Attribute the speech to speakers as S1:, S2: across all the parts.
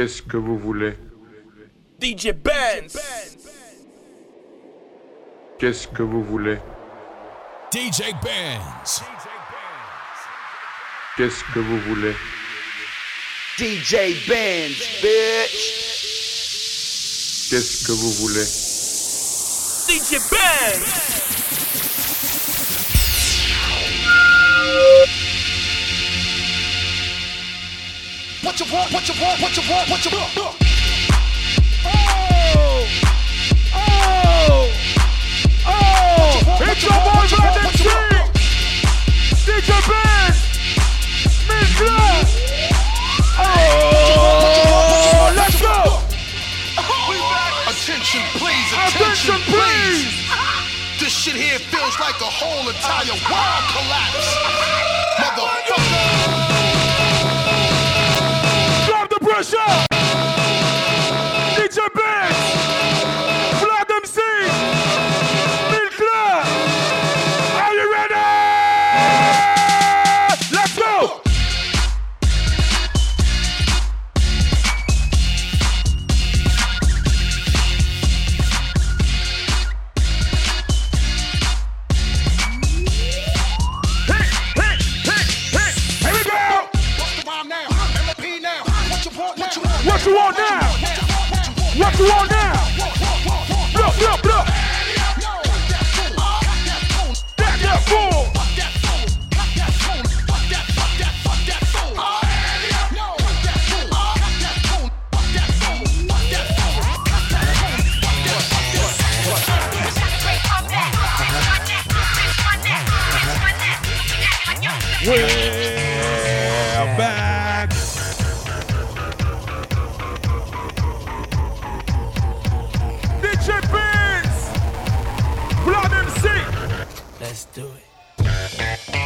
S1: Qu'est-ce que vous voulez?
S2: DJ Benz.
S1: Qu'est-ce que vous voulez?
S3: DJ Benz.
S1: Qu'est-ce que vous voulez?
S4: DJ Benz, bitch.
S1: Qu'est-ce que vous voulez?
S2: DJ Benz.
S5: What you want? What you want? What you want? What you want?
S2: Oh! Oh! Oh! It's your boy Brandon C! DJ Benz! Mid-club! Oh! Let's go!
S5: Attention, please.
S2: Attention, please!
S5: This shit here feels like a whole entire world collapse. Oh Motherfucker.
S2: Drop
S6: do it.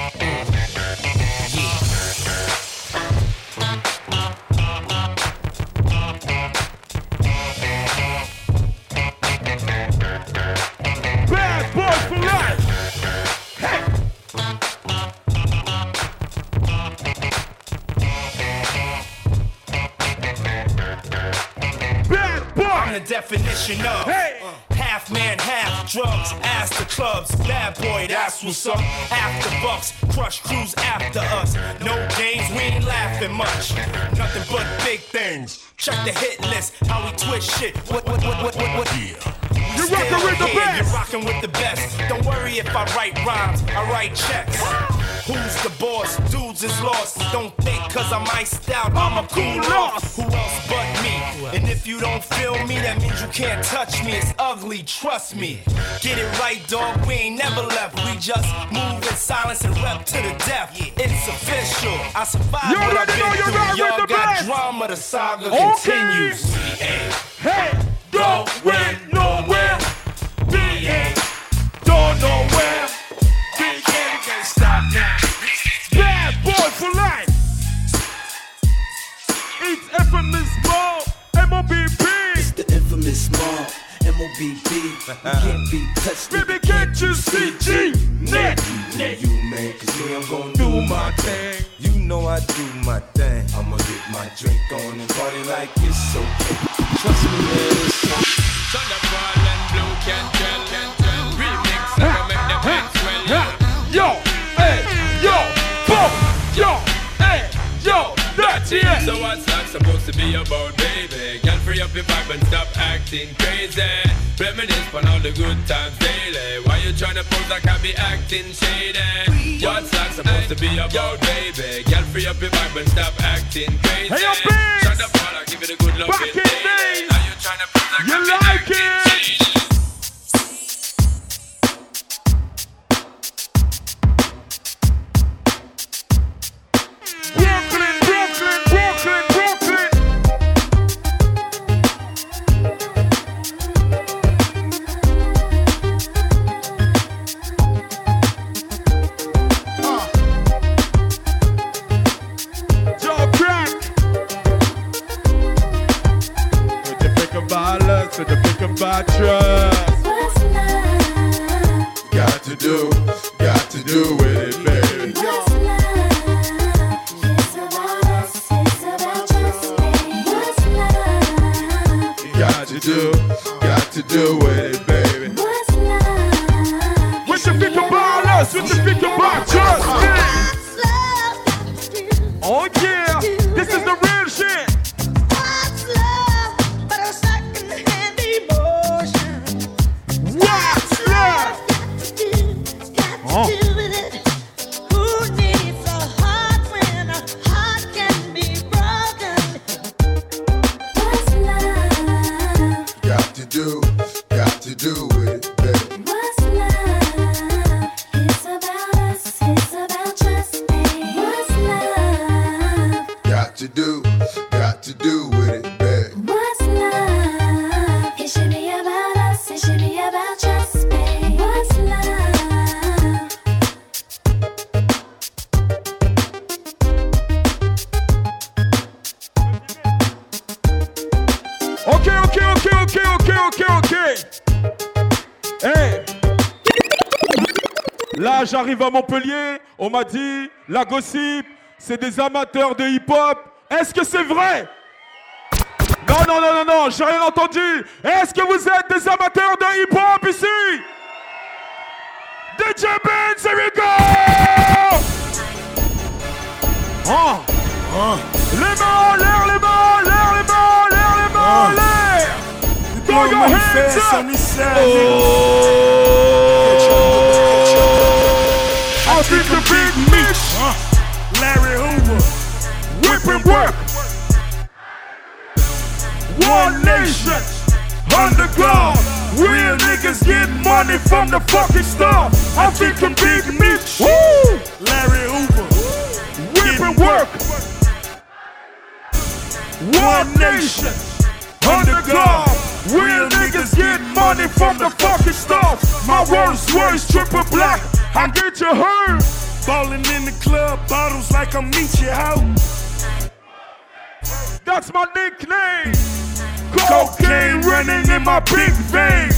S6: Cause I'm iced out, I'm a cool loss. Who else but me? And if you don't feel me, that means you can't touch me. It's ugly, trust me. Get it right, dog. We ain't never left. We just move in silence and rep to the death. It's official. I survived
S2: You already know you're
S6: through. Y'all
S2: the
S6: got
S2: best.
S6: drama. The saga
S2: Okay.
S6: continues.
S2: Hey!
S7: MOBB. You can't be touched.
S2: Baby, can't you see G? Net!
S7: You man, cause me, I'm gonna
S2: Do my thing!
S8: You know I do my thing. I'ma get my drink on and party like it's okay. Trust me, man. It's
S9: Thunderfall and Blu Cantrell. Remix,
S2: That's it!
S9: So what's that supposed to be about, baby? Girl, free up your vibe and stop acting crazy. Reminisce on all the good times daily. Why you tryna pose like I be acting shady? What's that supposed to be about, baby? Girl, free up your vibe and stop acting crazy.
S2: Hey, Vince!
S9: Shut up, all I give it a good love.
S2: Back in days!
S9: Now you tryna pose like
S2: You
S9: I be
S2: like
S9: acting
S2: it?
S9: shady.
S2: Gossip, c'est des amateurs de hip-hop. Est-ce que c'est vrai? Non, non, non, non, non, j'ai rien entendu. Est-ce que vous êtes des amateurs de hip-hop ici? DJ Benz, here we go Oh. Les mains en l'air, les mains en l'air, les mains en l'air, les mains en l'air! Throw your hands up Oh! I think And work One nation Under God. Real niggas get money from the fucking start. I'm thinking Big Meech Woo!
S10: Larry Hoover.
S2: Whip and work One nation Under God. Real niggas get money from the fucking start. My words words triple black. I get you heard.
S10: Ballin' in the club, bottles like I'm meet you house.
S2: That's my nickname. Cocaine running in my big veins.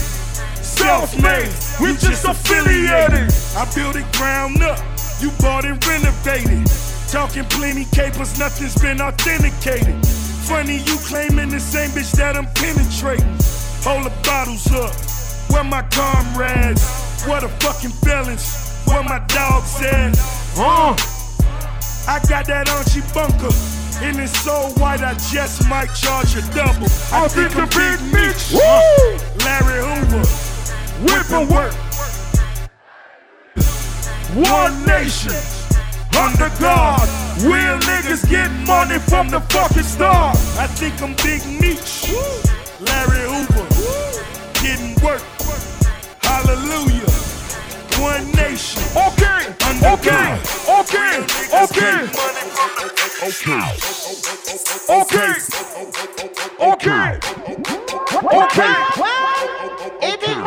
S2: Self-made, we just affiliated.
S10: I built it ground up, you bought and renovated. Talking plenty capers, nothing's been authenticated. Funny you claiming the same bitch that I'm penetrating. Hold the bottles up, where my comrades? What a fucking balance, where my dogs at?
S2: Uh,
S10: I got that Archie bunker. And it's so white, I just might charge a double. I,
S2: I think the
S10: I'm
S2: big.
S10: Uh,
S2: Woo!
S10: Larry Hoover.
S2: Whip and work. One nation. Under God. Real niggas get money from the fucking start.
S10: I think I'm Big Meech. Larry Hoover. Getting work. Hallelujah. One nation.
S2: Okay,
S10: Under
S2: okay,
S10: God.
S2: okay,
S10: Real niggas
S2: okay,
S10: get money from the-
S2: okay, okay, okay.
S11: If it's a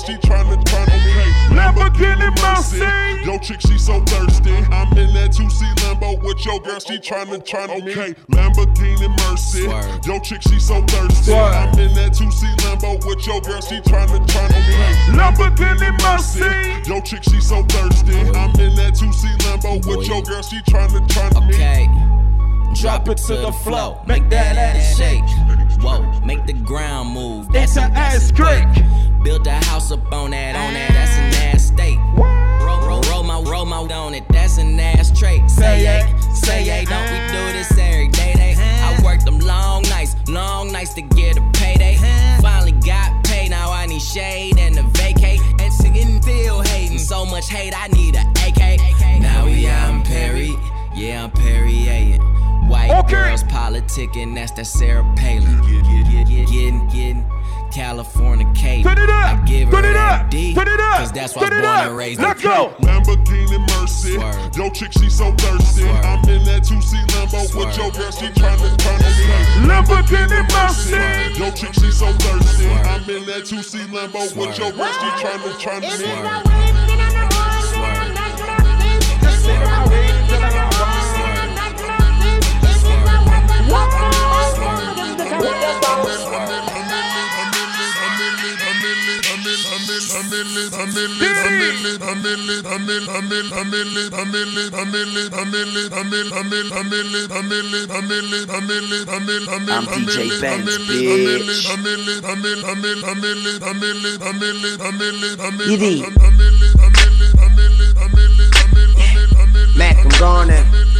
S11: with
S1: your girl, she tryna tryna okay.
S2: Lamborghini Mercy.
S1: yo chick she so thirsty. I'm in that 2C Lambo with your girl, she tryna tryna okay. Lamborghini Mercy,
S12: Swerve.
S1: yo chick she so thirsty.
S2: Swerve.
S1: I'm in that 2C Lambo with your girl, she tryna tryna okay.
S2: Lamborghini Mercy.
S1: Yo chick she so thirsty. I'm in that 2C Lambo with your girl, she tryna on me.
S12: Okay. Drop it to the flow. Make that ass shake. Whoa, make the ground move. That's
S2: It's
S12: an
S2: ass crack.
S12: Build a house up on that, on that. That's an ass state. Roll, roll, roll my, roll my on it. That's an ass trait. Say yay, say yay. Don't we do this every day? Day. I worked them long nights, long nights to get a payday. Finally got paid. Now I need shade and a vacate. And singing still hating. So much hate, I need a AK. Now we out in Paris. Yeah, I'm Perrier White
S2: Okay.
S12: girls politicking, that's that Sarah Palin. Getting, getting California cake.
S2: Turn it up,
S12: I give her
S2: turn it up,
S12: D,
S2: turn it up,
S12: Cause that's why I was
S2: turn it
S12: born
S2: up.
S12: and raised
S2: Let's
S12: in
S2: go.
S1: Lamborghini Mercy.
S12: Swerve.
S1: Yo, chick, she so thirsty.
S12: Swerve.
S1: I'm in that 2C Lambo with your girl, she tryna tryna me.
S2: Lamborghini Mercy.
S1: Yo, chick, she so thirsty.
S12: Swerve.
S1: I'm in that 2C Lambo with your girl, she tryna tryna
S11: If it's
S1: me.
S11: a whipping in the morning and a
S4: I'm DJ Benz, bitch. Mac, I'm gonna.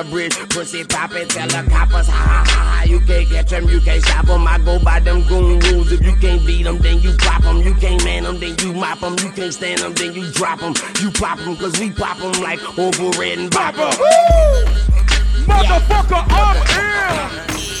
S4: bridge. Pussy poppin', tell the coppers, ha ha ha. You can't catch them, you can't stop them. I go by them goon rules. If you can't beat them, then you pop them. You can't man them, then you mop them. You can't stand them, then you drop them. You pop them, cause we pop them like over red and bopper.
S2: Motherfucker, I'm here.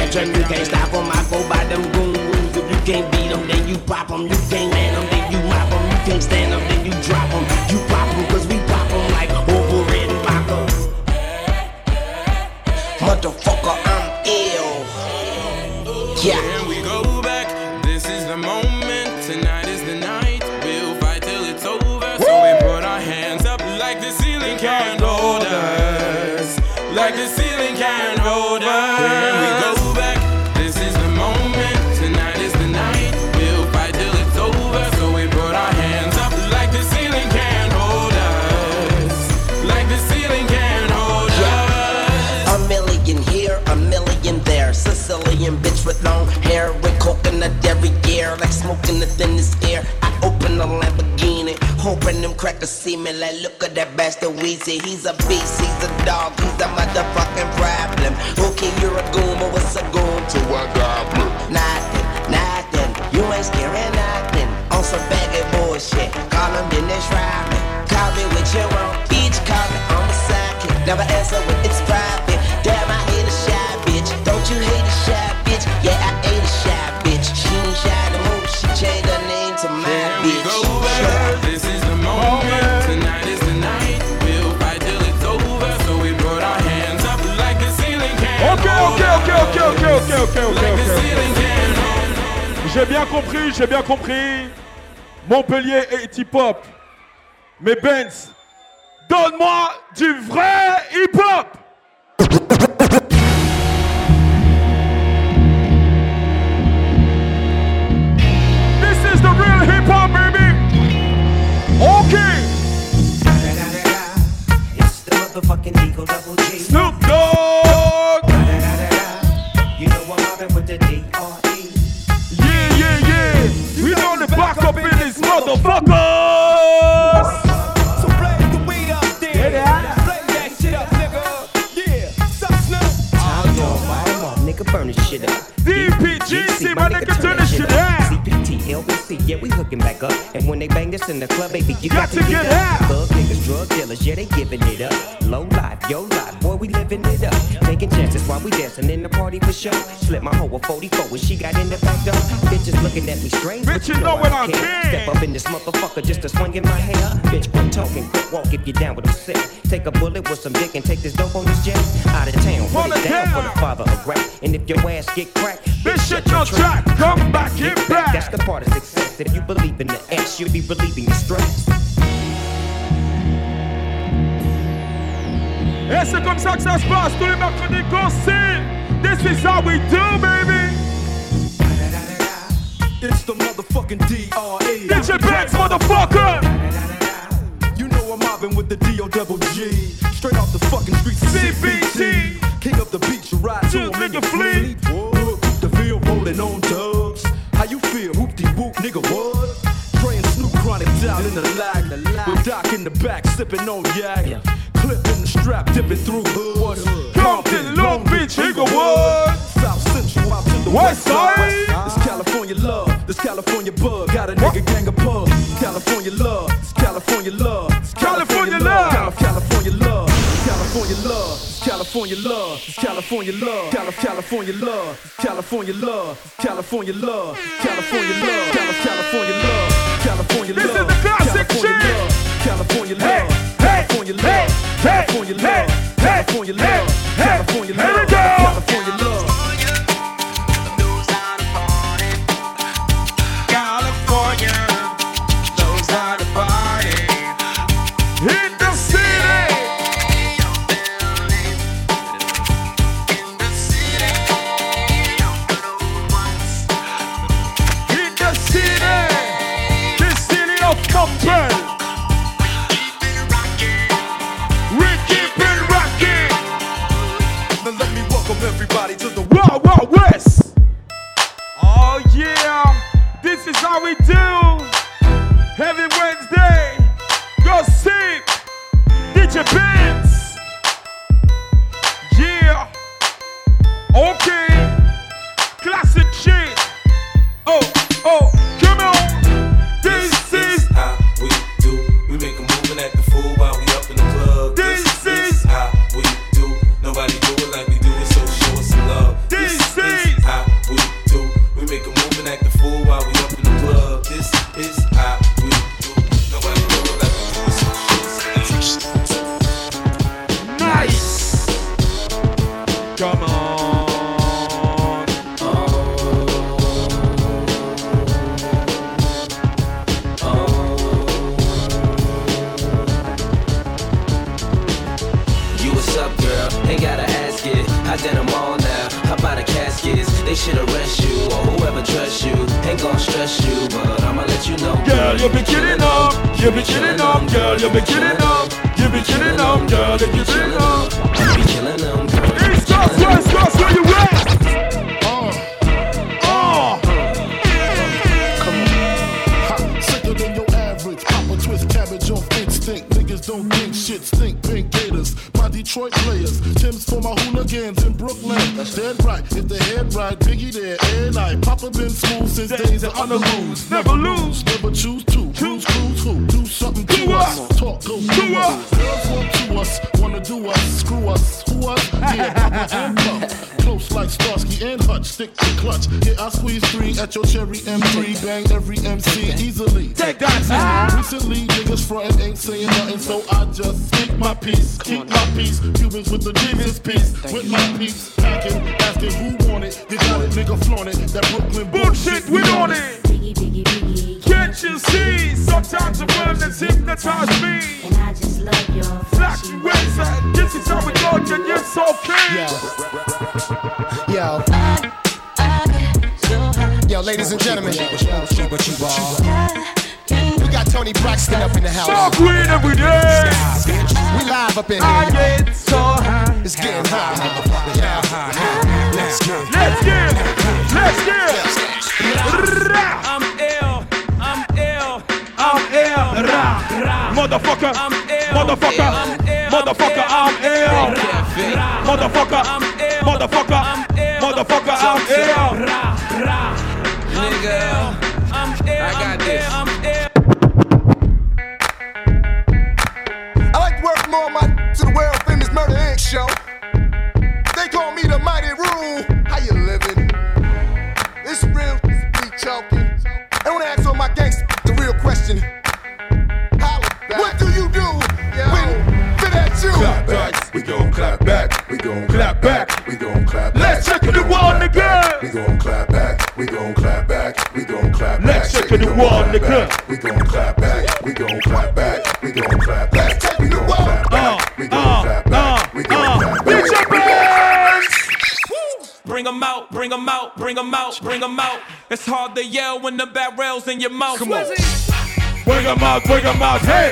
S4: catch you can't stop them. I go by them goon rules. If you can't beat them, then you pop them. You can't man them, then you mop them. You can't stand them, smoking the thinnest air. I open a Lamborghini, hoping them crackers see me. Like, look at that bastard Weezy. He's a beast, he's a dog, he's a motherfucking problem. Okay, you're a goon, but what's a goon to a goblin? Nothing, nothing. You ain't scaring nothing. On some baggy bullshit. Call him Dennis Rodman. Call me what you want, bitch. Call me on the sidekick. Never answer when it's
S2: ok, ok, ok, ok, ok. J'ai bien compris, j'ai bien compris. Montpellier est hip-hop. Mais Benz, donne-moi du vrai hip-hop. This is the real hip-hop, baby. Okay.
S7: It's the motherfucking Eagle Double G.
S2: Snoop Dogg. Motherfuckers.
S13: So blaze the weed up there. Blaze that shit up, nigga. Yeah. Sup, Snoop?
S7: How yo, fire up, nigga, burn this shit up.
S2: DPGC, my nigga, turn this shit out.
S7: CPT, LBC, yeah, we hooking back up. And when they bang this in the club, baby, you
S2: Got
S7: got,
S2: to get out.
S7: Thug niggas, drug dealers, yeah, they giving it up. Low life, yo life, boy, we living it up. Taking chances while we dancing in the party for show. Slip my hoe a 44 when she got in the back door. Bitches looking at me strange,
S2: Bitch, you know what I
S7: don't care. Step up in this motherfucker just to swing in my hair. Bitch, quit talking, quit walk if you down with a sick. Take a bullet with some dick and take this dope on this jet. Out of town, put it down for the father of rap. And if your ass get cracked,
S2: Bitch, shut your track. Come back, get back.
S7: that's the part of success fact that if you believe in the ass, you'll be relieving the stress.
S2: Et c'est comme ça que ça se passe tous les mercredis. This is how we do, baby.
S6: It's the motherfucking D.R.E.
S2: your Banks, motherfucker.
S6: You know I'm mobbing with the D.O. Straight off the fucking streets of CPT. King up the beach, you ride to him in your fleet. Down in the lag. With Doc in the back, sipping on yak. Clipping the strap, dipping through hood.
S2: Compton, Long Beach, Inglewood.
S6: South Central out to the
S2: West side.
S6: It's California love, this California bug. Got a nigga gang of pub. California love, it's California love. It's
S2: California love.
S6: California love. California love. California love. It's California love. Cal- California love. California love. California love. California love. Cal- California love. California
S2: This
S6: love.
S2: is the classic
S6: California
S2: shit.
S6: love. California
S2: Hey,
S6: love.
S2: hey,
S6: California
S2: hey,
S6: love.
S2: hey,
S6: California
S2: hey,
S6: love.
S2: hey,
S6: California
S2: hey,
S6: love.
S2: hey.
S6: California love.
S2: go.
S6: California
S2: this is how we do. Heavy Wednesday. Go sick. DJ Benz. Yeah. Okay. Classic shit.
S8: We
S5: live
S2: I get so high.
S5: It's getting hot, motherfucker. Yeah. Let's get it.
S2: Let's get it. Let's get it. Rah.
S14: I'm ill, I'm ill,
S2: I'm ill. Rah, rah. Motherfucker.
S14: I'm ill,
S2: Motherfucker.
S14: I'm ill,
S2: Motherfucker, I'm ill. Motherfucker.
S14: I'm ill,
S2: Motherfucker.
S14: I'm ill,
S8: gon' clap back, we gon' clap back.
S2: Let's check the wall, nigga.
S8: We gon' clap back, we gon' clap back, we gon' clap back.
S2: Let's check the wall, nigga.
S8: We gon' clap back, we gon' clap back, we gon' clap back, we gon' clap back, we gon' clap back, we gon' clap back.
S2: DJ Benz.
S15: Bring 'em out, bring 'em out, bring 'em out, bring 'em out. It's hard to yell when the barrel's in your mouth. Come on.
S2: Bring 'em out, bring 'em out, hey.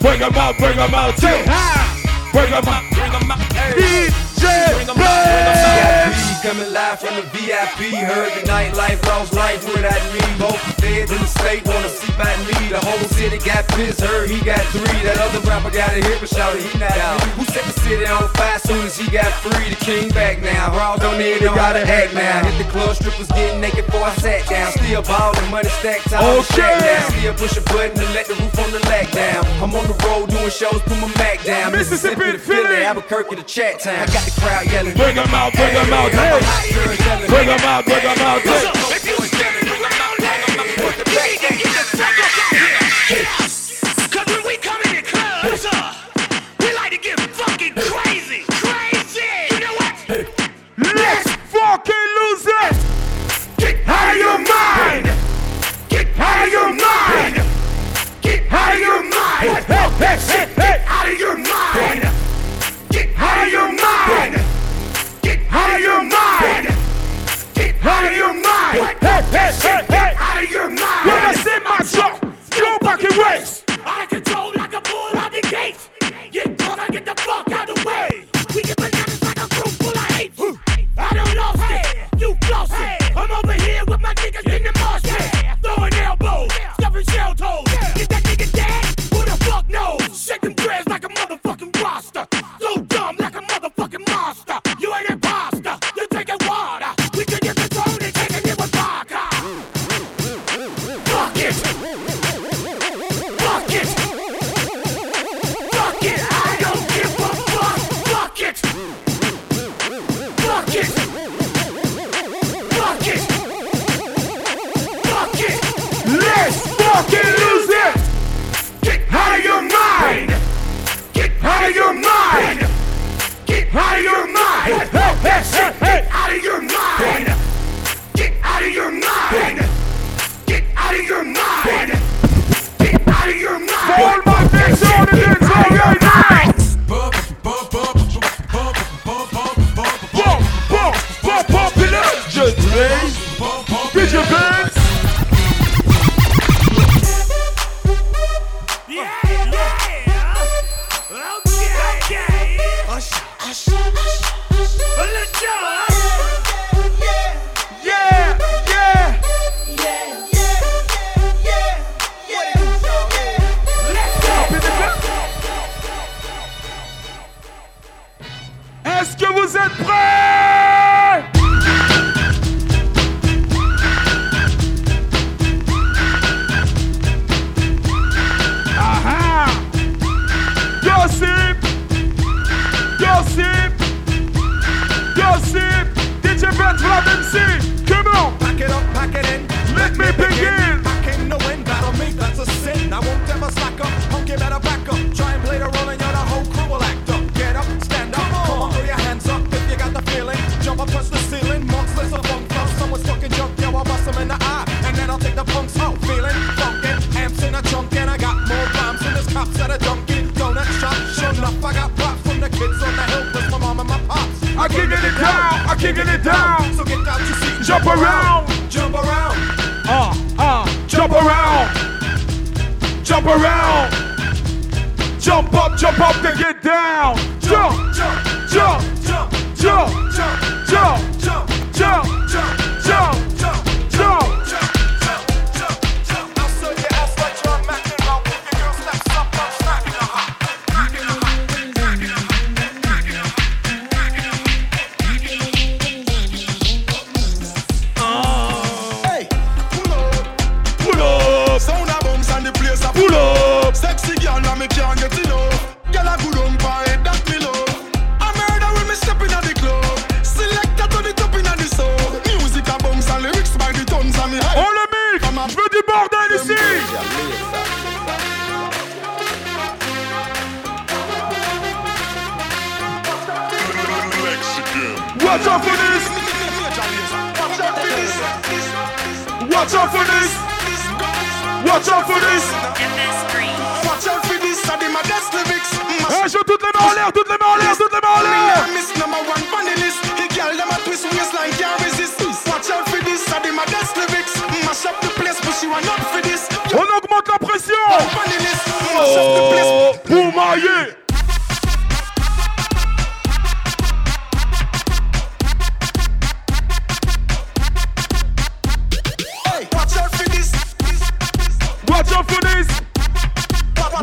S2: Bring 'em out, bring 'em out, hey. Bring them up.
S15: Bring them up. Hey.
S2: DJ
S15: Bring them up. Bring them
S16: up. Coming live from the VIP. Heard the nightlife, lost life without me. Both feds in the state wanna see by me. The whole city got pissed, heard he got three. That other rapper got a hit, but shouted he not me. Who set the city on fire soon as he got free? The king back now. Raw don't need to gotta act now. Hit the club, strippers getting naked before I sat down. Still ballin', money stacked time.
S2: Okay.
S16: Now. Still push a button to let the roof on the lack down. I'm on the road doing shows, put my Mac down.
S2: Mississippi
S16: to
S2: to Philly.
S16: Philly, Albuquerque to Chat Town. I got the crowd yelling.
S2: Bring 'em out, bring 'em out, hey. Bring them out, bring them out. Bring
S17: them out.
S2: Ben Vlad MC! Come on!
S13: Pack it up, pack it in.
S2: Let me begin!
S13: I came to win, battle me, that's a sin. I won't ever slack up, you better back up. Try and play the role and you're the whole crew will act up. Get up, stand up, come on, throw your hands up if you got the feeling. Jump up, touch the ceiling, monsters of funk flow. Someone's fucking junk, yo, I'll bust 'em in the eye. And then I'll take the punks out, feeling funkin'. Amps in a chunk and I got more rhymes than this cops at a junkie. Donut shop, sure enough, I got props from the kids on the hill, plus my mom and my pops.
S2: I'm kicking it down, I'm kicking it down.
S13: So get out your seat.
S2: Jump around.
S13: Jump around.
S2: Ah, uh, ah. Uh, jump around. Jump around. Jump up, jump up, then get down. Jump,
S13: jump,
S2: jump,
S13: jump,
S2: jump,
S13: jump,
S2: jump,
S13: jump.
S2: jump.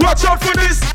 S2: Watch out for this.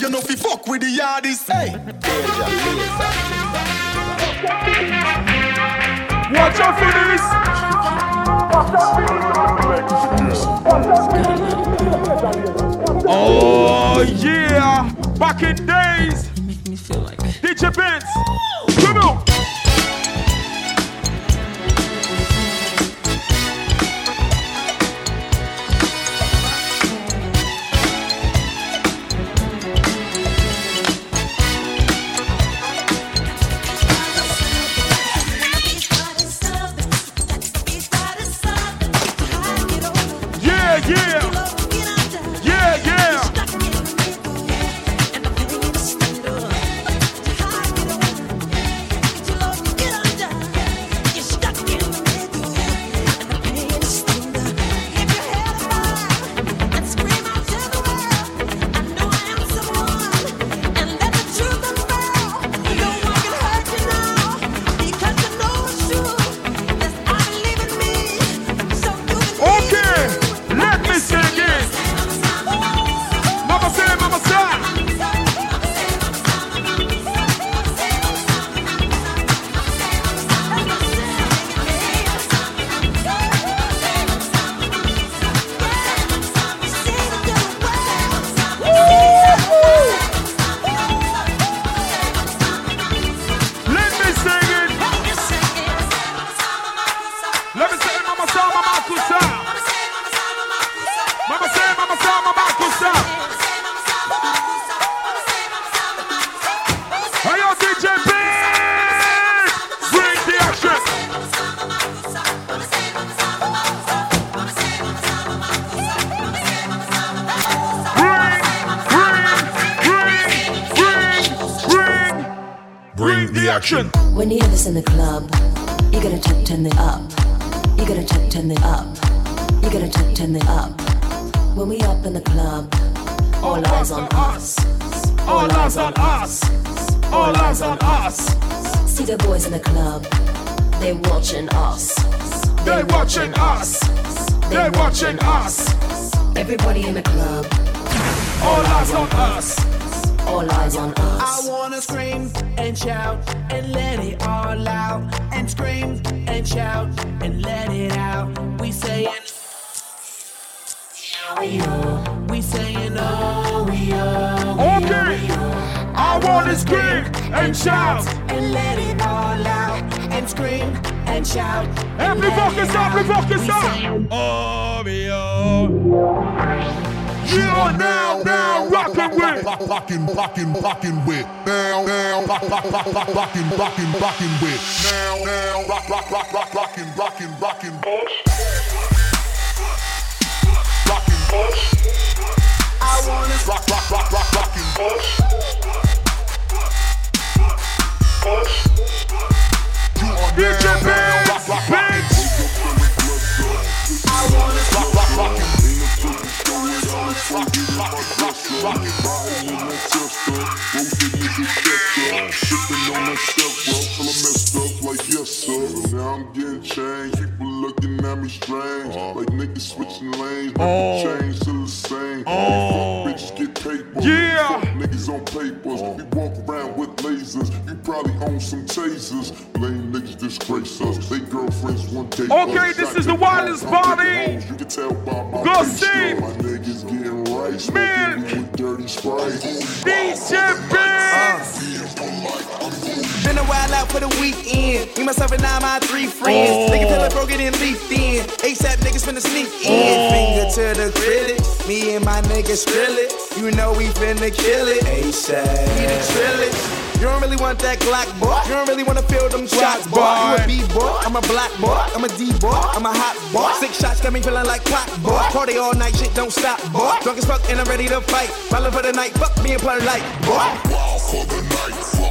S18: you know fi fuck with the yardies. Hey. Watch out for this.
S17: Oh yeah, back in day. Action.
S19: When you hear this in the club, you gotta turn, turn it up. You gotta turn, turn it up. You gotta turn, turn it up. When we up in the club, all, all eyes on us.
S17: All eyes on us. All eyes on us.
S19: See the boys in the club. They watching us.
S17: They watching us.
S2: They watching us.
S19: Everybody in the club.
S2: All eyes on us.
S19: All eyes on us.
S17: I wanna scream and shout and let it all out. And scream and shout and let it out. We saying, we saying, oh, we oh, we
S2: Okay. I wanna scream and shout.
S17: and let it all out. And scream and shout. and
S2: Amplify
S17: let it
S2: ça,
S17: out.
S2: amplify
S17: We
S2: ça. Oh, oh. You are now, now rocking with.
S1: Rockin', rockin', rockin' with. Now, now, rock, rock, rock, rock, rockin', rockin', rockin' with. Now, now, rock, rock, rock, rock, rockin', rockin', rockin'. Rockin',
S17: I wanna
S1: rock, rock, rock, rock, rockin'. You are
S2: DJ
S1: now, now,
S2: Benz,
S1: rock, rock,
S2: Benz.
S1: rockin'. Rock, rock, rockin'.
S20: Sipping on that stuff, bro, till I messed up. Like yes, sir. Now I'm getting changed, looking at me strange. Uh-huh. Like niggas switching lanes, but the uh-huh. change still the same.
S2: Oh.
S20: Fuck bitches get paper.
S2: Yeah.
S20: Fuck niggas on papers. We walk around with lasers. You probably own some tasers. Lame niggas disgrace us. They girlfriends one day.
S2: Okay, this is the wildest party.
S20: You can tell by my
S2: Go
S20: face,
S2: see.
S20: My niggas getting. Smoking me with dirty sprite.
S2: DJ
S14: out for the weekend. Me, myself, and I, my three friends.
S2: Oh.
S14: Nigga tell it broke it and leaked in. ASAP niggas finna sneak in.
S2: Oh.
S14: Finger to the critic. Me and my niggas drill it. You know we finna kill it. ASAP. We the trill it. You don't really want that Glock, boy. You don't really wanna feel them shots, boy. You a B boy, I'm a black boy, I'm a D boy, I'm a hot boy. Six shots got me feeling like clock, boy. Party all night, shit don't stop, boy. Drunk as fuck and I'm ready to fight. Ballin' for the night, fuck me and play like, boy.
S20: Wild for the night.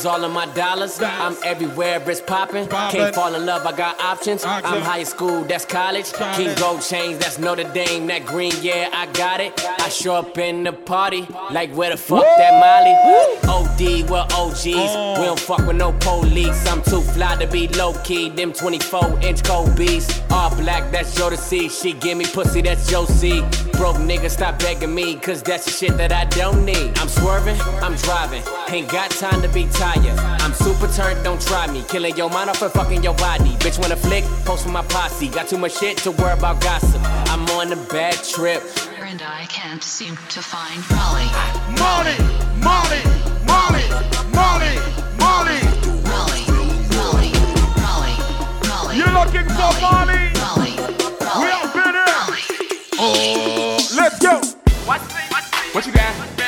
S21: Bands all of my dollars. I'm everywhere, it's poppin'. Can't fall in love, I got options. I'm high school, that's college. King Gold chains, that's Notre Dame. That green, yeah, I got it. I show up in the party, like where the fuck that Molly? OD, well OGs. Oh. We don't fuck with no police. I'm too fly to be low key. Them 24 inch Kobe's. All black, that's see. She give me pussy, that's Josie. Broke nigga, stop begging me, cause that's the shit that I don't need. I'm swerving, I'm driving. Ain't got time to be tired. I'm super turned, don't try me. Killing your mind off and fucking your body. Bitch, wanna flick? Post with my posse. Got too much shit to worry about gossip. I'm on a bad trip.
S22: And I can't seem to find Molly.
S2: Molly, Molly, Molly, Molly, Molly.
S22: Molly, Molly, Molly, Molly.
S2: You're looking for Molly.
S22: Molly,
S2: We have been here. Oh, let's go.
S15: What you got?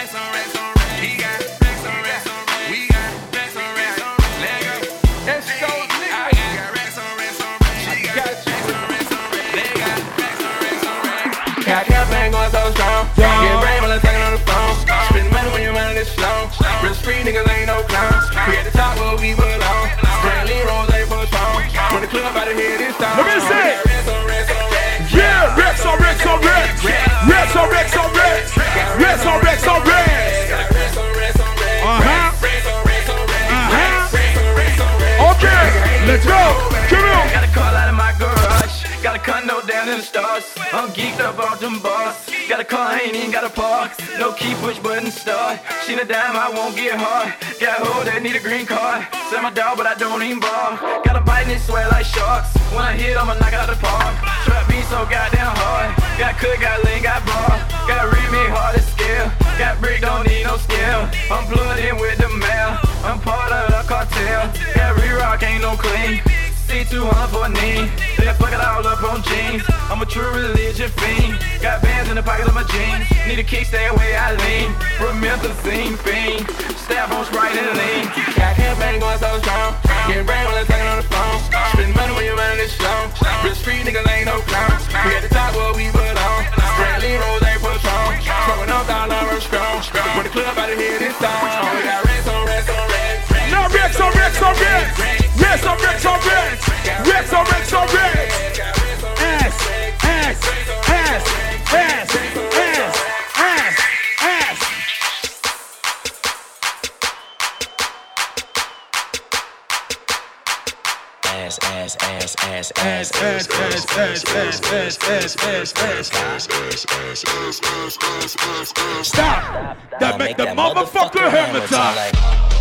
S15: Street niggas ain't no clowns. We at the top where we belong. Brantley Rose ain't for strong. When the club out of here this time. I'm geeked up off them bars. Got a car, ain't even got a park. No key, push button start. She a dime, I won't get hard. Got hoe that need a green card. Sell my dog, but I don't even bar. Got a bite and it sweat like sharks. When I hit, I'ma knock out the park. Trap me so goddamn hard. Got cook, got lean, got bar. Got read me hard as scale. Got brick, don't need no scale. I'm plugged with the mail. I'm part of the cartel. Got re-rock, ain't no clean. C200 for a knee. Then fuck it all up on jeans. I'm a true religion fiend. Got bands in the pocket of my jeans. Need a kick, stay away, I lean. Promethazine fiend. Stab on Sprite and lean. Got campaign going so strong. Getting brain while I'm talking on the phone. Spend money when your money is slow. Real street niggas ain't no clowns. We at the top where we belong. Brantley Rose ain't for strong. Smoking up over strong. When the club out of here this song. Oh, we got racks on racks on racks.
S2: Now Rex on Rex on Rex. Resurrectorate. Resurrectorate. Ass, ass, ass, ass, ass, ass, ass. Ass, ass,
S12: ass, ass, ass, ass,
S2: ass, ass, ass, ass, ass, ass, ass, ass, ass, Stop! That make the motherfucker hammer time.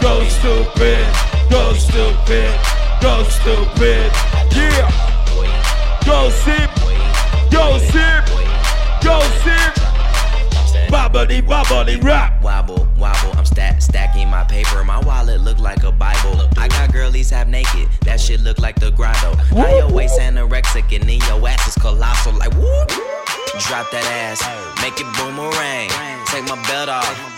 S2: Go stupid, go stupid, go stupid. Yeah. Go sip, go sip, go sip. Bobbly, bobbly, rap.
S12: Wobble, wobble, I'm stack, stacking my paper. My wallet look like a Bible. I got girlies half naked, that shit look like the grotto. Your waist anorexic and then your ass is colossal. Like whoop, drop that ass, make it boomerang. Take my belt off.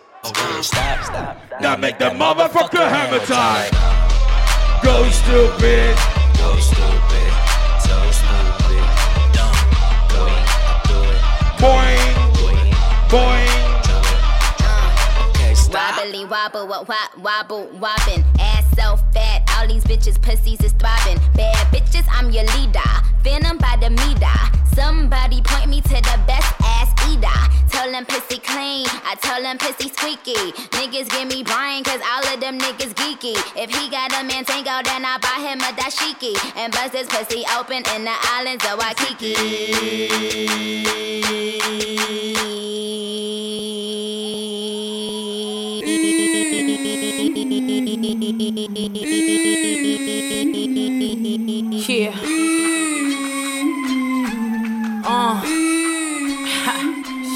S12: Stop, stop.
S2: Now make the motherfucker hammer time. Go stupid.
S12: Go stupid. So stupid. Dumb. Boing. I do it.
S2: Boing. Boing.
S12: Okay, stop.
S23: Wobbly wobble, what wop, wobble, wobbin'. Ass so fat, all these bitches pussies is throbbing. Bad bitches, I'm your leader. Venom by the meter. Somebody point me to the best ass eater. Tell them pussy clean, I tell them pussy squeaky. Niggas give me Brian, cause all of them niggas geeky. If he got a man tango, then I buy him a dashiki. And bust his pussy open in the islands of Waikiki. Yeah. Mm. Uh.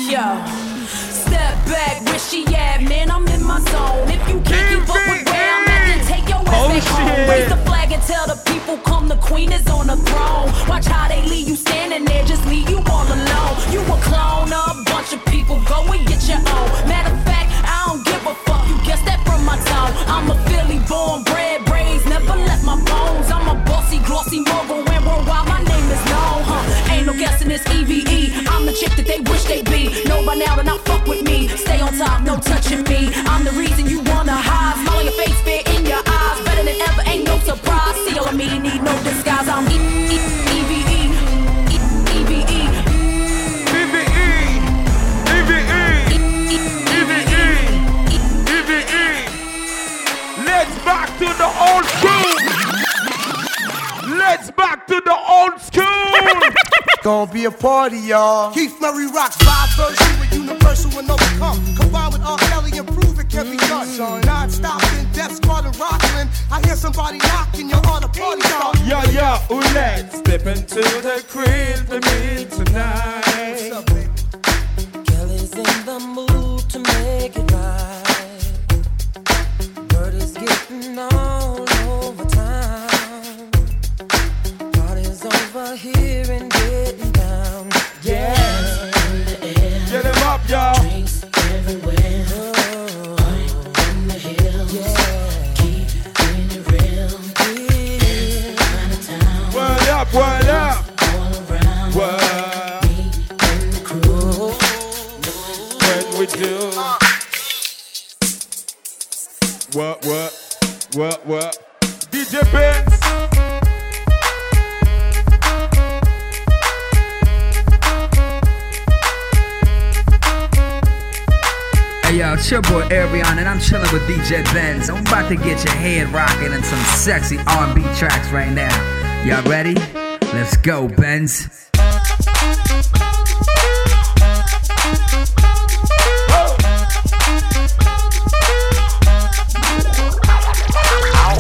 S23: Yo. Step back, where she at? Man, I'm in my zone. If you can't keep up with where I'm at, then take your ass
S2: Oh,
S23: back home. Raise the flag and tell the people come, the queen is on the throne. Watch how they leave you standing there, just leave you all alone. You a clone, a bunch of people, go and get your own. Matter of fact, give a fuck, you guess that from my tone. I'm a Philly born, bred, braids, never left my bones. I'm a bossy, glossy mogul, and worldwide my name is known, huh? Ain't no guessing this EVE. I'm the chick that they wish they be. Know by now to not fuck with me. Stay on top, no touching me. I'm the reason you wanna hide. Smile on your face, fear in your eyes. Better than ever, ain't no surprise. See all of me, need no disguise. I'm E E
S14: Gonna be a party, y'all.
S18: Keith Murray rocks five version with universal and overcome. Combined with R. Kelly and prove it can be done. Non-stop in Def Squad and Rockland. I hear somebody knocking, you're on a party song.
S2: Yeah, yeah, oh, let's step into the crib with me tonight.
S24: Kelly's in the mood to make it right. Bird is getting all over town. Party's over here and
S2: yeah. Get him up, y'all. Drinks everywhere. In the hills. Real. All around. We do. What, what, what, what? DJ Benz.
S25: Yo, it's your boy Arion and I'm chilling with DJ Benz. I'm about to get your head rocking in some sexy R&B tracks right now. Y'all ready? Let's go, Benz.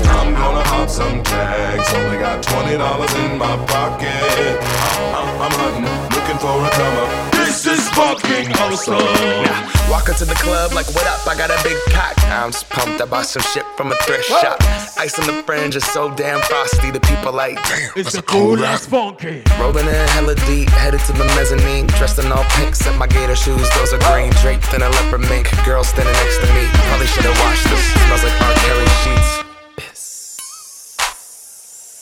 S8: I'm gonna hop some tags. Only got twenty dollars in my pocket. I'm, I'm hunting, looking for a come up. Fucking awesome.
S26: Walk into the club like, what up? I got a big cock. I'm just pumped. I bought some shit from a thrift shop. Ice on the fringe is so damn frosty. The people like, damn,
S2: It's
S26: that's a cool ass.
S2: funky.
S26: Rolling in hella deep, headed to the mezzanine. Dressed in all pink, set my gator shoes. Those are green draped in a leopard mink. Girl standing next to me. Probably should've washed this. Smells like R. Kelly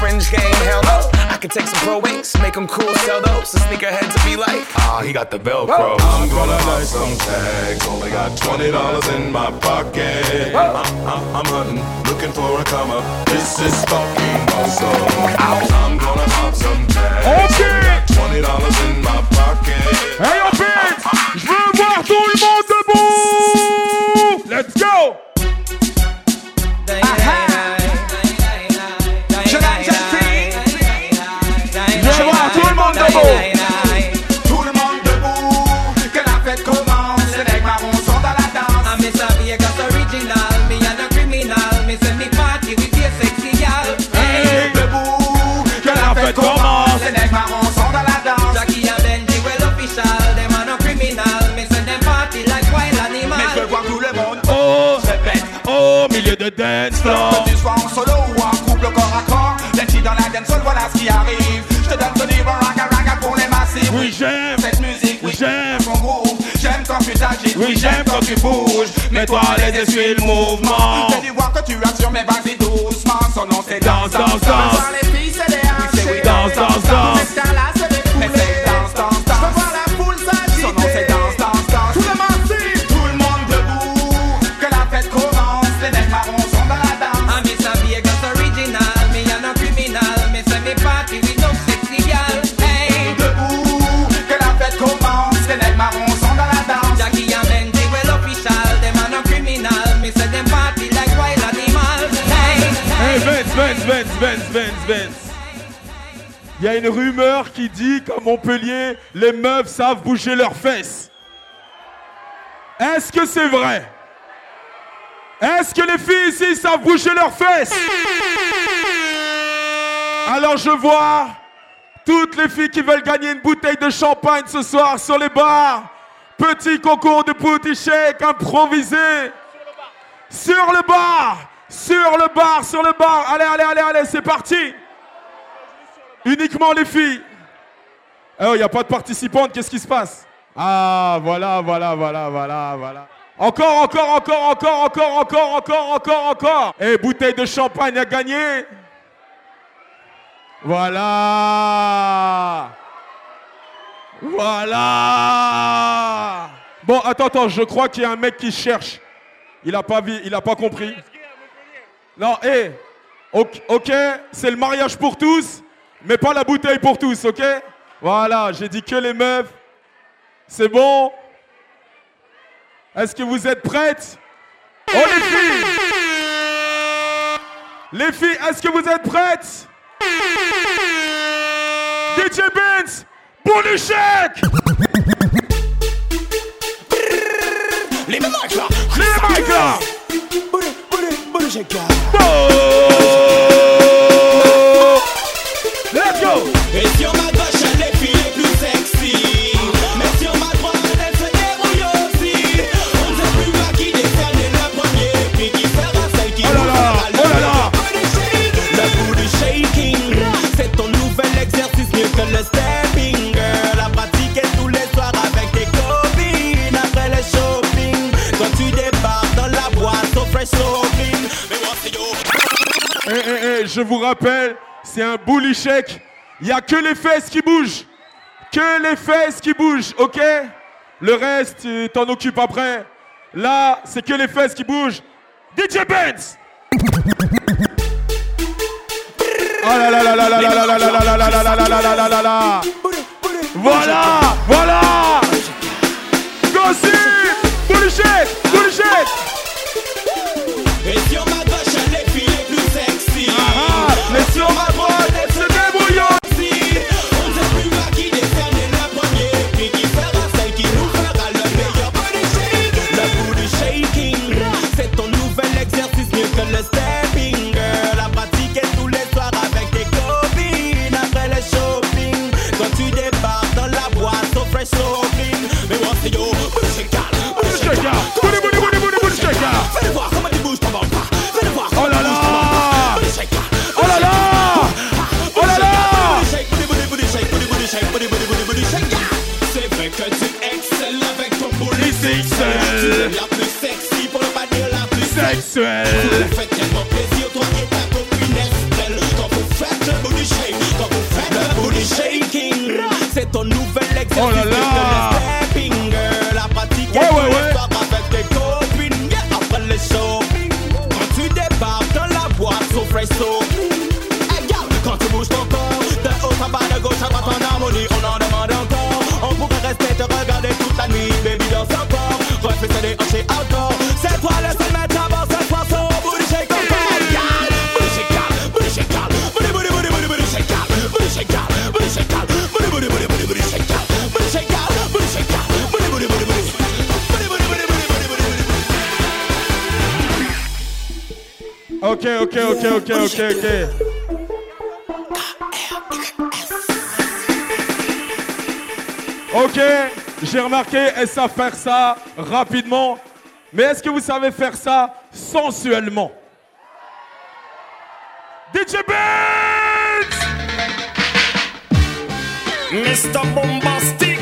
S26: fringe game. Hell no. I could take some pro wings, make them cool, sell those. The sneakerheads to be like, ah, he got the Velcro.
S27: I'm gonna buy some tags. Only got twenty dollars in my pocket. I'm, I'm, I'm hunting, looking for a come up. This is fucking awesome. I'm gonna pop some tags. Only got twenty dollars in my pocket.
S2: Hey, yo, Vince, je veux voir tout le monde debout. Dance floor.
S28: Que tu sois en solo ou en couple corps à corps. Les filles dans la dancehall, voilà ce qui arrive. Je te donne ce livre raga raga pour les massifs.
S2: Oui, j'aime.
S28: Cette musique, oui,
S2: j'aime.
S28: Ton groove, j'aime quand tu t'agites.
S2: Oui, j'aime quand tu bouges. Mets-toi à l'aise et suis le mouvement.
S28: Fais du voir que tu assures, mais vas-y doucement. Son nom c'est
S2: Danse, danse, danse. Il y a une rumeur qui dit qu'à Montpellier, les meufs savent bouger leurs fesses. Est-ce que c'est vrai? Est-ce que les filles ici savent bouger leurs fesses? Alors je vois toutes les filles qui veulent gagner une bouteille de champagne ce soir sur les bars. Petit concours de booty shake improvisé. Sur Sur le bar, sur le bar Allez, allez, allez, allez, c'est parti Uniquement les filles. Oh, il n'y a pas de participantes, qu'est-ce qui se passe? Ah, voilà, voilà, voilà, voilà, voilà. Encore, encore, encore, encore, encore, encore, encore, encore, encore. Et bouteille de champagne à gagner. Voilà. Voilà. Bon, attends, attends, je crois qu'il y a un mec qui cherche. Il a pas vu, il a pas compris. Non, hé. ok, c'est le mariage pour tous, mais pas la bouteille pour tous, ok? Voilà, j'ai dit que les meufs. C'est bon? Est-ce que vous êtes prêtes? Oh les filles Les filles, est-ce que vous êtes prêtes? DJ Benz,
S28: Les mecs là.
S2: Les mecs là DJ Let's go. Eh, eh, eh, je vous rappelle, c'est un bully shake. Il n'y a que les fesses qui bougent. Que les fesses qui bougent, ok Le reste, tu t'en occupes après. Là, c'est que les fesses qui bougent. DJ Benz Oh là là là là là là là là là là là là là là là là là là là Voilà Voilà Gossip Bully shake ok, ok, ok, ok, ok. J'ai remarqué, elles savent faire ça rapidement. Mais est-ce que vous savez faire ça sensuellement? DJ Benz
S29: Mr. Bombastic.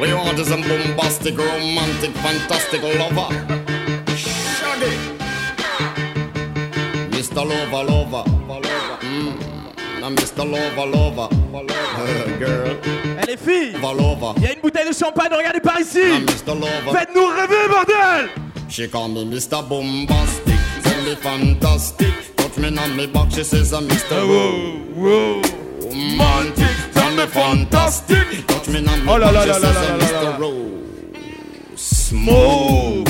S29: We want a bombastic, romantic, fantastic lover. Mr. Lover, lover. Mm. Now Mr. Lover, lover. Uh, girl.
S30: Filles. Il y a une bouteille de champagne, regardez par ici. Faites-nous rêver, bordel
S29: She call me Mr. Bombastic, tell me fantastic. Touch me on me back, she says I'm Mr. Whoa,
S2: whoa.
S29: Romantic, tell me fantastic. Touch me on me
S2: Oh la
S29: back,
S2: la
S29: she
S2: la la
S29: says
S2: la
S29: I'm
S2: la
S29: Mr.
S2: la la.
S29: Rose. Smooth.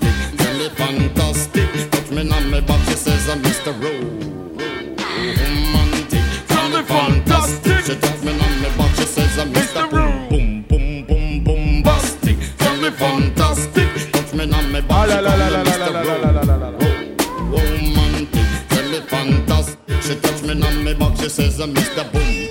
S29: Fantastic. Touch me on my back, she says I'm Mr. Romantic. Tell me fantastic. She touch me on my back, she says I'm Mr. Boom, boom, boom, boom, boombastic. Tell me fantastic. Touch me on my
S2: Ah
S29: she Mr. Romantic. Tell me fantastic. She touch me on my back, she says I'm Mr. Boom, boom.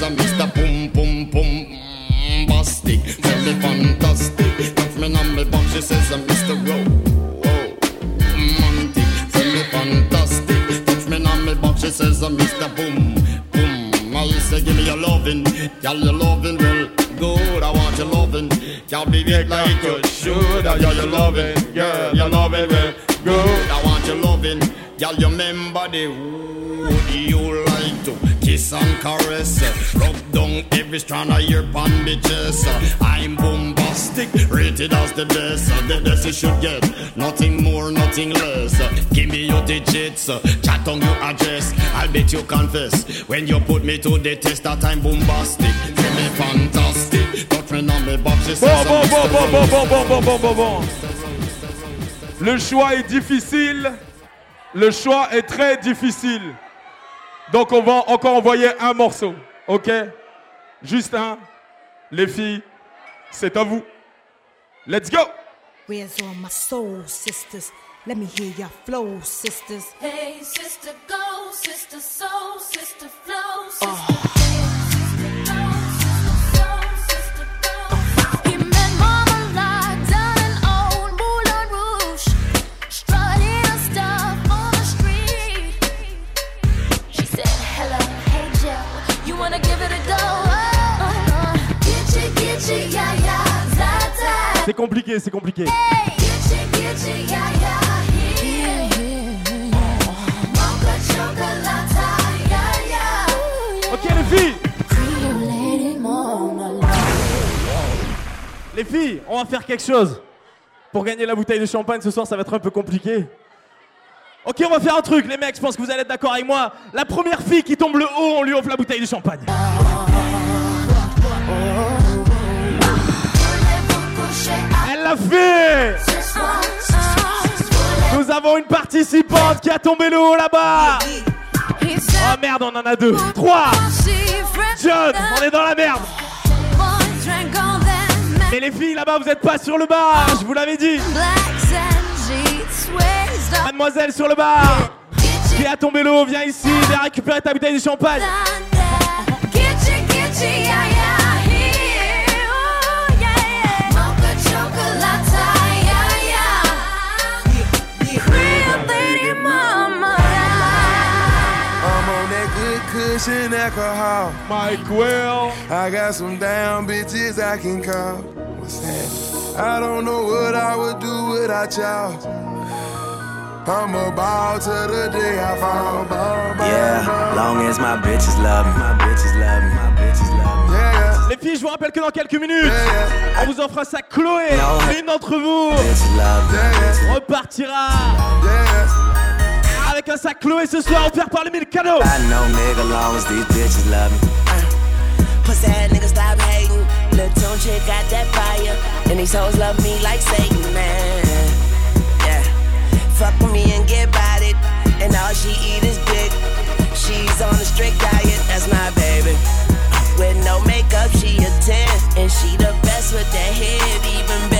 S29: she I'm Mr. Pum Pum Pum Bastic. Tell me fantastic. Touch me on me back, she says I'm Mr. Ro- romantic. Tell me fantastic. Touch me on me back, she says I'm Mr. Boom Boom. I say give me your loving, girl your loving well good. I want your loving, girl be it like you should. I want your loving, girl your loving well good. I want your loving, girl you remember the would you kiss and caress, rub down every strand of your bandages. I'm bombastic, rated as the best. The best you should get, nothing more, nothing less. Give me your digits, chat on your address. I'll bet you confess when you put me to the test that I'm bombastic. Tell me fantastic, touch me on me box. she
S2: Bon,
S29: says
S2: bon,
S29: I'm
S2: bon,
S29: Mr.
S2: bon, bon,
S29: Rose.
S2: bon, bon, bon, bon, bon, bon. Le choix est difficile. Le choix est très difficile. Donc on va encore envoyer un morceau. Ok? Juste un. Les filles, c'est à vous. Let's go
S11: Where's all my soul sisters? Let me hear your flow, sisters.
S23: Hey, sister, go, sister, soul, sister, flow, sister. He
S30: C'est compliqué, c'est compliqué. Ok les filles. Les filles, on va faire quelque chose. Pour gagner la bouteille de champagne ce soir, ça va être un peu compliqué. Ok, on va faire un truc, les mecs, je pense que vous allez être d'accord avec moi. La première fille qui tombe le haut, on lui offre la bouteille de champagne. Nous avons une participante qui a tombé le haut là-bas. Oh merde, on en a deux. Trois. John, on est dans la merde. Mais les filles là-bas, vous êtes pas sur le bar, je vous l'avais dit. Mademoiselle sur le bar. Qui a tombé le haut, viens ici, viens récupérer ta bouteille de champagne
S14: alcohol.
S2: Mike Will.
S14: I got some down bitches I can call. What's that? I don't know what I would do without y'all. I'm a ball to the day I fall. Ball, ball,
S31: Yeah,
S14: ball.
S31: long as my bitches love me, my bitches love me, my bitches love me.
S30: Les filles, je vous rappelle que dans quelques minutes, on vous offre un sac Chloé. L'une d'entre vous repartira avec un sac Chloé ce soir offert par les 1000 cadeaux.
S31: I know nigga long as these bitches love me.
S4: Uh, pussy ass nigga stop hating. Lil' Tunechi got that fire. And these hoes love me like Satan, man. Yeah. Fuck with me and get about it. And all she eat is dick. She's on a strict diet, that's my baby. With no makeup, she a 10. And she the best with that head, even better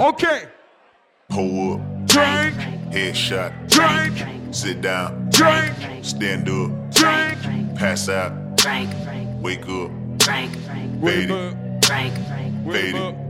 S2: Okay.
S20: Pull up.
S2: Drink.
S20: Headshot.
S2: Drink.
S20: Sit down.
S2: Drink.
S20: Stand up.
S2: Drink.
S20: Pass out. Drink. Wake up. Fade it. Fade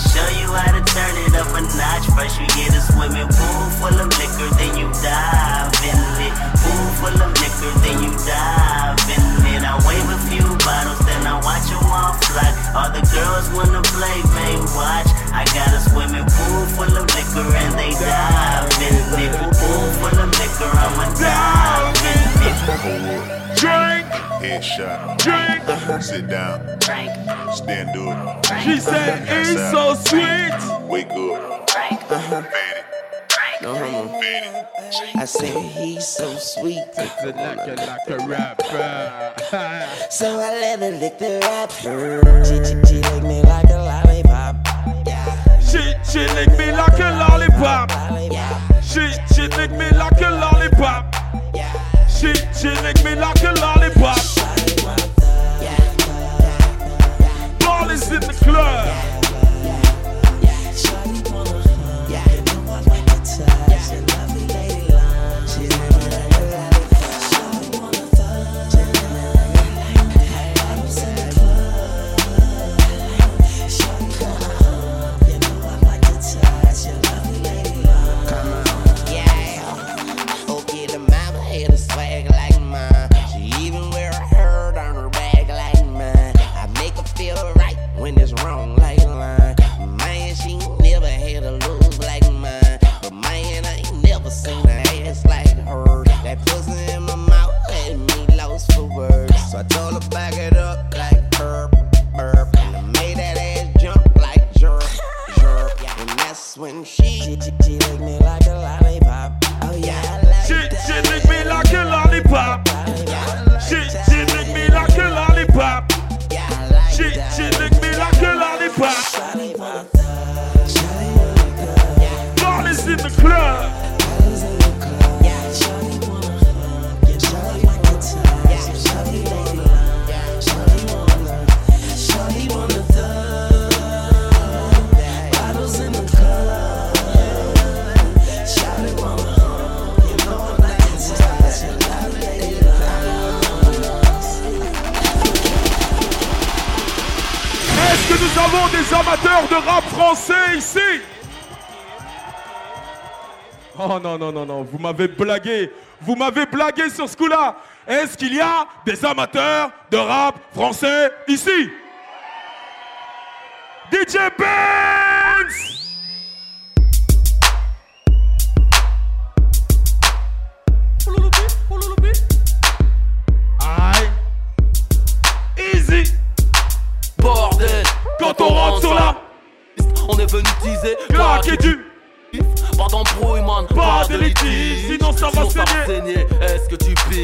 S31: show you how to turn it up a notch. First you get a swimming pool full of liquor, then you dive in it. Pool full of liquor, then you dive in it. I wave a few bottles, then I watch them all fly. All the girls wanna play, they watch. I got a swimming pool full of liquor and they dive in it. Pool full of liquor, I'ma dive in it.
S2: Drink.
S20: Headshot.
S2: Drink.
S20: Sit down. Stand up.
S2: She said
S20: Pass
S2: it's so sweet.
S20: Wake up. Fade it.
S4: No homo. I said he's so sweet.
S2: It's a like a like a rapper.
S4: So I let her lick the rapper. She, she, she lick me like a lollipop.
S2: She she lick me like a lollipop. She she lick me like a lollipop. She she lick me like a lollipop. Is Vous m'avez blagué sur ce coup-là. Est-ce qu'il y a des amateurs de rap français ici? DJ Benz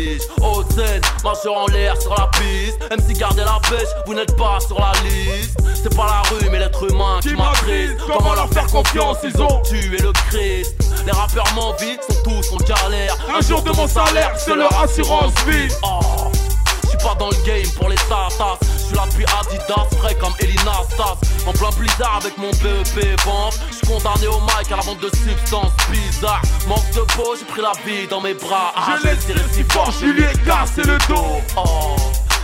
S28: piges Haute scène, marcheur en l'air sur la piste. Même si gardez la pêche, vous n'êtes pas sur la liste. C'est pas la rue mais l'être humain qui m'attriste. Comment leur faire confiance, ils ont tué le Christ. Les rappeurs m'envient, sont tous en galère.
S2: Un jour de mon salaire, c'est leur assurance vie.
S28: Oh, je suis pas dans le game pour les tatas. Je suis là depuis Adidas, frais comme Elina Stas. En plein blizzard avec mon BEP vente. Je suis condamné au mic à la vente de substances bizarres. Manque de peau, j'ai pris la vie dans mes bras. Ah,
S2: Je l'ai tiré si fort, je lui ai cassé le dos
S28: Oh,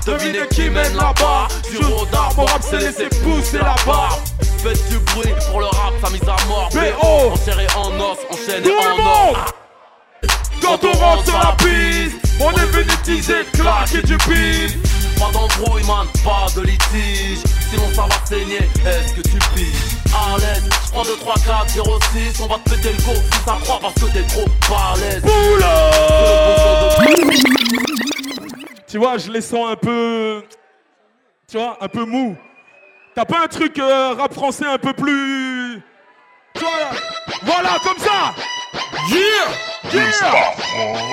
S28: devinez qui mène là-bas. Du rodard, mon rap s'est laissé pousser la barbe. Faites du bruit pour le rap, sa mise à mort.
S2: B.O.
S28: enserré en os, enchaîné en or.
S2: Quand on rentre sur la piste, on est venu teaser, claquer du beat
S28: Pas d'embrouille man, pas de litige Sinon ça va saigner, est-ce que tu piges À l'aise, je prends 2, 3, 4, 0, 6 On va te péter le go si ça croit parce que t'es trop balèze
S2: Tu vois, je les sens un peu. Tu vois, un peu mou. T'as pas un truc euh, rap français un peu plus. Tu vois, là Voilà, comme ça
S32: Yeah!
S2: Yeah!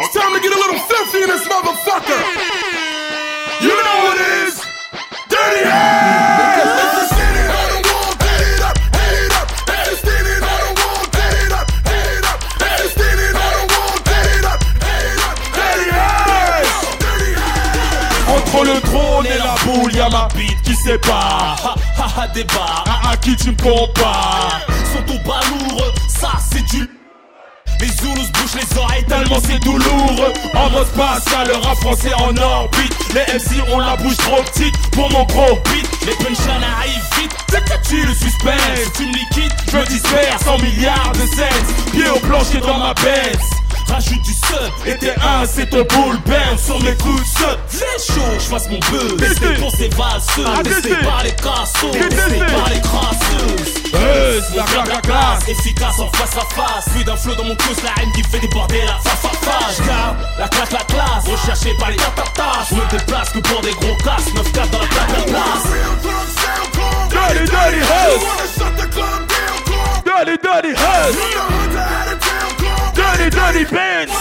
S32: It's time to get a little filthy in this motherfucker! You know what it is!
S2: Entre le trône et la boule, y'a ma bite qui sépare.
S28: Ah, ah, ah, ha ha ha débat,
S2: à, qui tu me compares?
S28: Sont au balourd, ça c'est du les Zoulous bouchent les oreilles
S2: Tellement c'est douloureux. En mode spatial, le rap français en orbite. Les MC ont la bouche trop petite pour mon gros beat.
S28: Les punchlines arrivent vite.
S2: Tu le suspense
S28: Tu me liquides,
S2: Je me disperse en milliards de cents. Pieds au plancher dans ma Benz
S28: rajoute du sub
S2: Et t'es un, c'est ton boule ben sur mes coups de
S28: Fais chaud, je fasse mon buzz.
S2: Testé.
S28: Pour ces
S2: Ah, testé.
S28: Par les cassos.
S2: Testé.
S28: Par les crasseuses.
S2: Buzz, la claque, la classe
S28: Efficace en face à face. Plus d'un flot dans mon cus, la haine qui fait déborder la fa fa fa J'garde la claque, la classe. Recherché par les tatatas Je me déplace que pour des gros casses. 9-4 dans la claque, la classe
S2: Dirty, dirty hoes Dirty, dirty hoes Dirty, dirty bands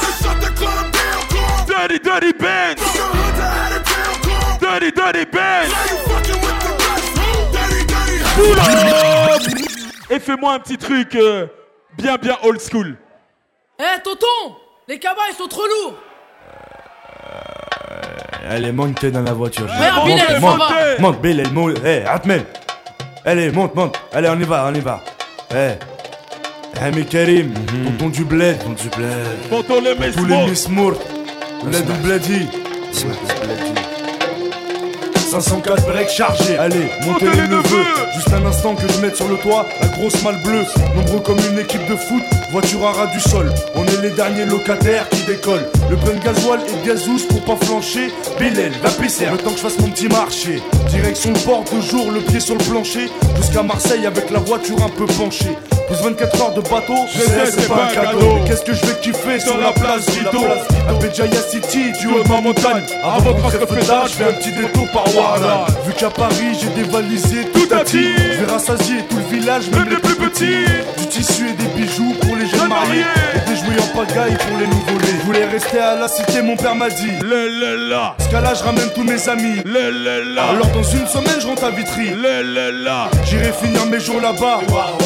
S2: Dirty, dirty bands Dirty, dirty bands Pull up Et fais-moi un petit truc euh, bien bien old school.
S33: Eh tonton Les cabas ils sont trop lourds
S34: Allez, montez dans la voiture. je-
S33: Merde, Bilal,
S34: monte, monte,
S33: va.
S34: monte, Bilal, monte. Eh, Atmel. Allez, monte, monte. Allez, on y va, on y va. Eh. Hami Karim, tonton du bled. Tonton du bled.
S2: Tonton le
S34: Tous les Miss Mourt. Bled bledi. 504 breaks chargés, allez, montez les neveux. Juste un instant que je mette sur le toit la grosse malle bleue. Nombreux comme une équipe de foot, voiture à ras du sol. On est les derniers locataires qui décollent. Le plein de gasoil et de gazous pour pas flancher. Bilal, la piscine, le temps que je fasse mon petit marché. Direction le port de jour, le pied sur le plancher. Jusqu'à Marseille avec la voiture un peu penchée Plus 24 heures de bateau, je sais c'est pas un cadeau. qu'est-ce que je vais kiffer sur la place Guido À Béjaïa City, du haut de ma montagne. Avant de rentrer Feda, je fais un petit détour par Warda Vu qu'à Paris j'ai dévalisé tout à Je vais rassasier tout le village, même les plus petits. Du tissu et des bijoux mariés Et des jouets en pagaille pour les nouveau-nés. Je voulais rester à la cité, mon père m'a dit.
S2: Le le la.
S34: Ce cas là je ramène tous mes amis.
S2: Le le la.
S34: Alors dans une semaine je rentre à Vitry.
S2: Le le la.
S34: J'irai finir mes jours là-bas.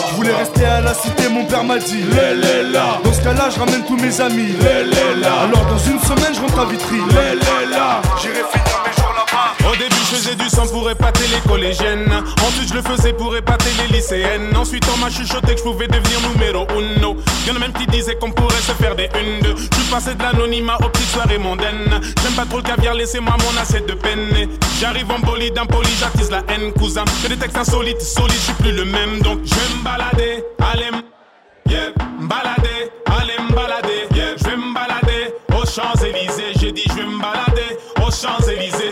S34: Je voulais rester à la cité, mon père m'a dit.
S2: Le le la.
S34: Dans ce cas là je ramène tous mes amis.
S2: Le le la.
S34: Alors dans une semaine je rentre à Vitry.
S2: Le le la.
S34: J'irai finir
S28: au début, je
S35: faisais du sang pour épater les collégiennes. Ensuite, je le faisais pour épater les lycéennes. Ensuite, on m'a chuchoté que je pouvais devenir numéro uno. Y'en a même qui disaient qu'on pourrait se faire des une, deux. Je suis passé de l'anonymat aux petites soirées mondaines. J'aime pas trop le caviar, laissez-moi mon assiette de peine. J'arrive en bolide, impoli, j'attise la haine, cousin. Que des textes insolites, solides, je suis plus le même. Donc, je vais me balader, allez, yeah, balader, allez, me balader, yeah, je vais me balader aux Champs-Élysées. J'ai dit, je vais me balader aux Champs-Élysées.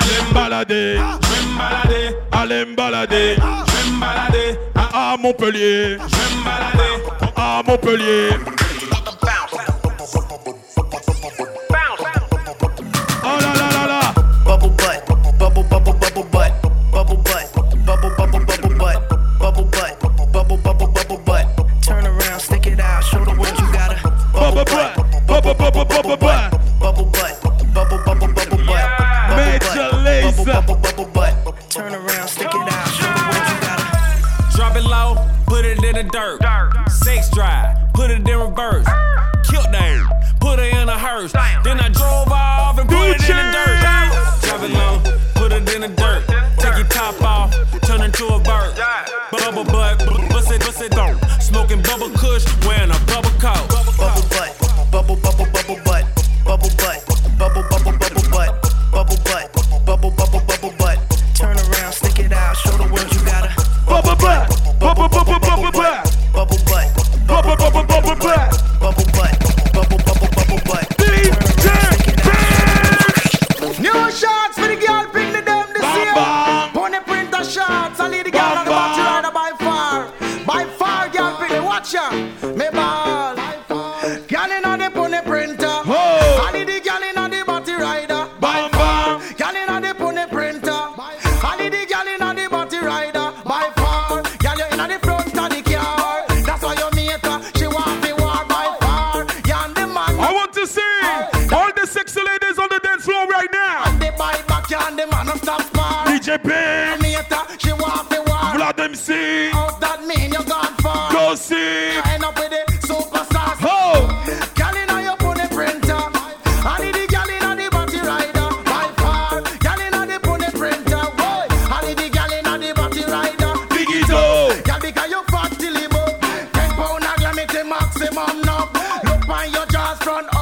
S35: Allez me balader, je me balader,
S11: allez me balader,
S35: je me balader.
S11: À Montpellier,
S35: je me balader
S11: à Montpellier.
S14: run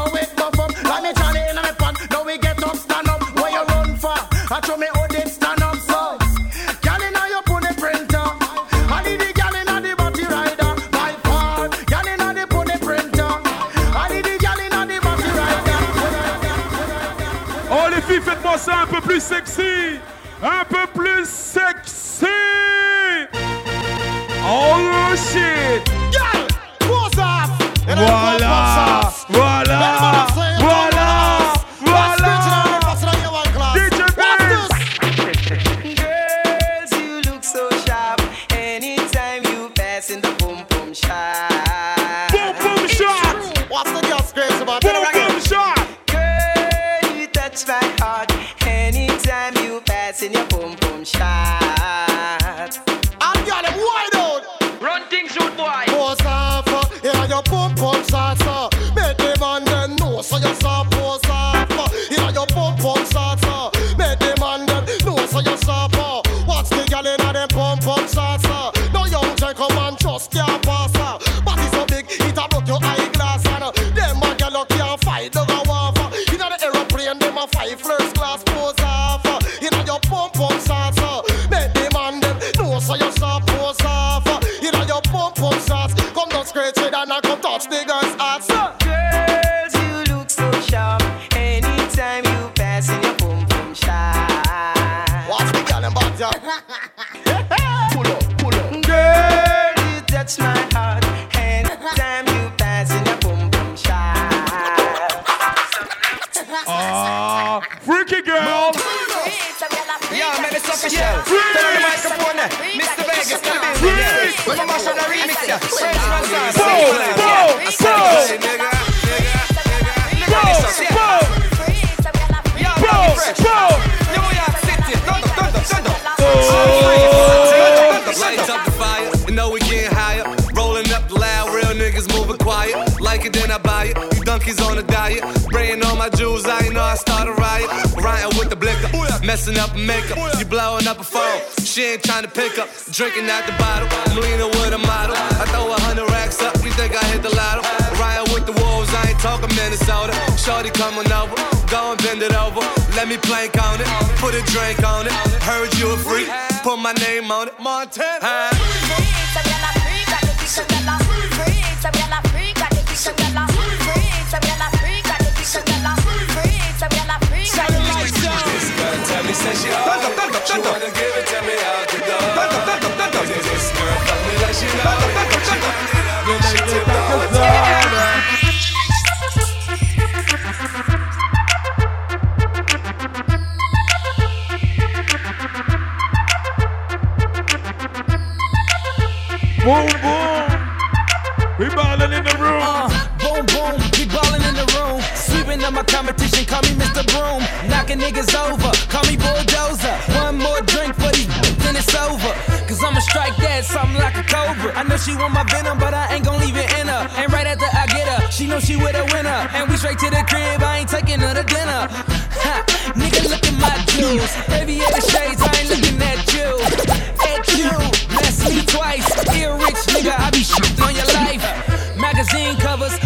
S36: on
S37: a diet. My jewels, I ain't know I started riot. Ryan with the blicker, messing up a makeup. You blowing up a phone, she ain't trying to pick up. Drinking out the bottle, leanin' with a model. I throw a hundred racks up, you think I hit the lotto? Ryan with the wolves, I ain't talking Minnesota. Shorty coming over, go and bend it over. Let me plank on it, put a drink on it. Heard you a freak, put my name on it. Montana. Huh?
S38: Tell me, say she hard. She wanna give it to me out the door. This girl fuck me like she know it. She want it up, she tip the hotel.
S2: Boom, boom. We ballin' in the
S16: competition, call me Mr. Broom. Knocking niggas over, call me Bulldozer. One more drink for these, then it's over. Cause I'ma strike that, something like a cobra. I know she want my venom, but I ain't gon' leave it in her. And right after I get her, she know she with a winner. And we straight to the crib, I ain't taking her to dinner. Ha, nigga, look at my jewels. Aviator shades, I ain't looking at you. At you, bless me twice. Ear rich, nigga, I be shit on your life. Magazine covers,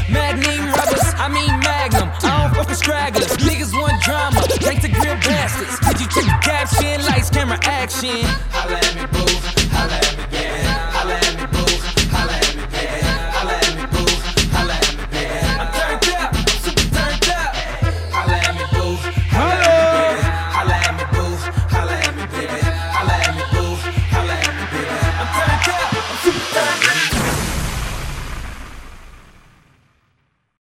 S16: action.
S38: Holla at me, boo.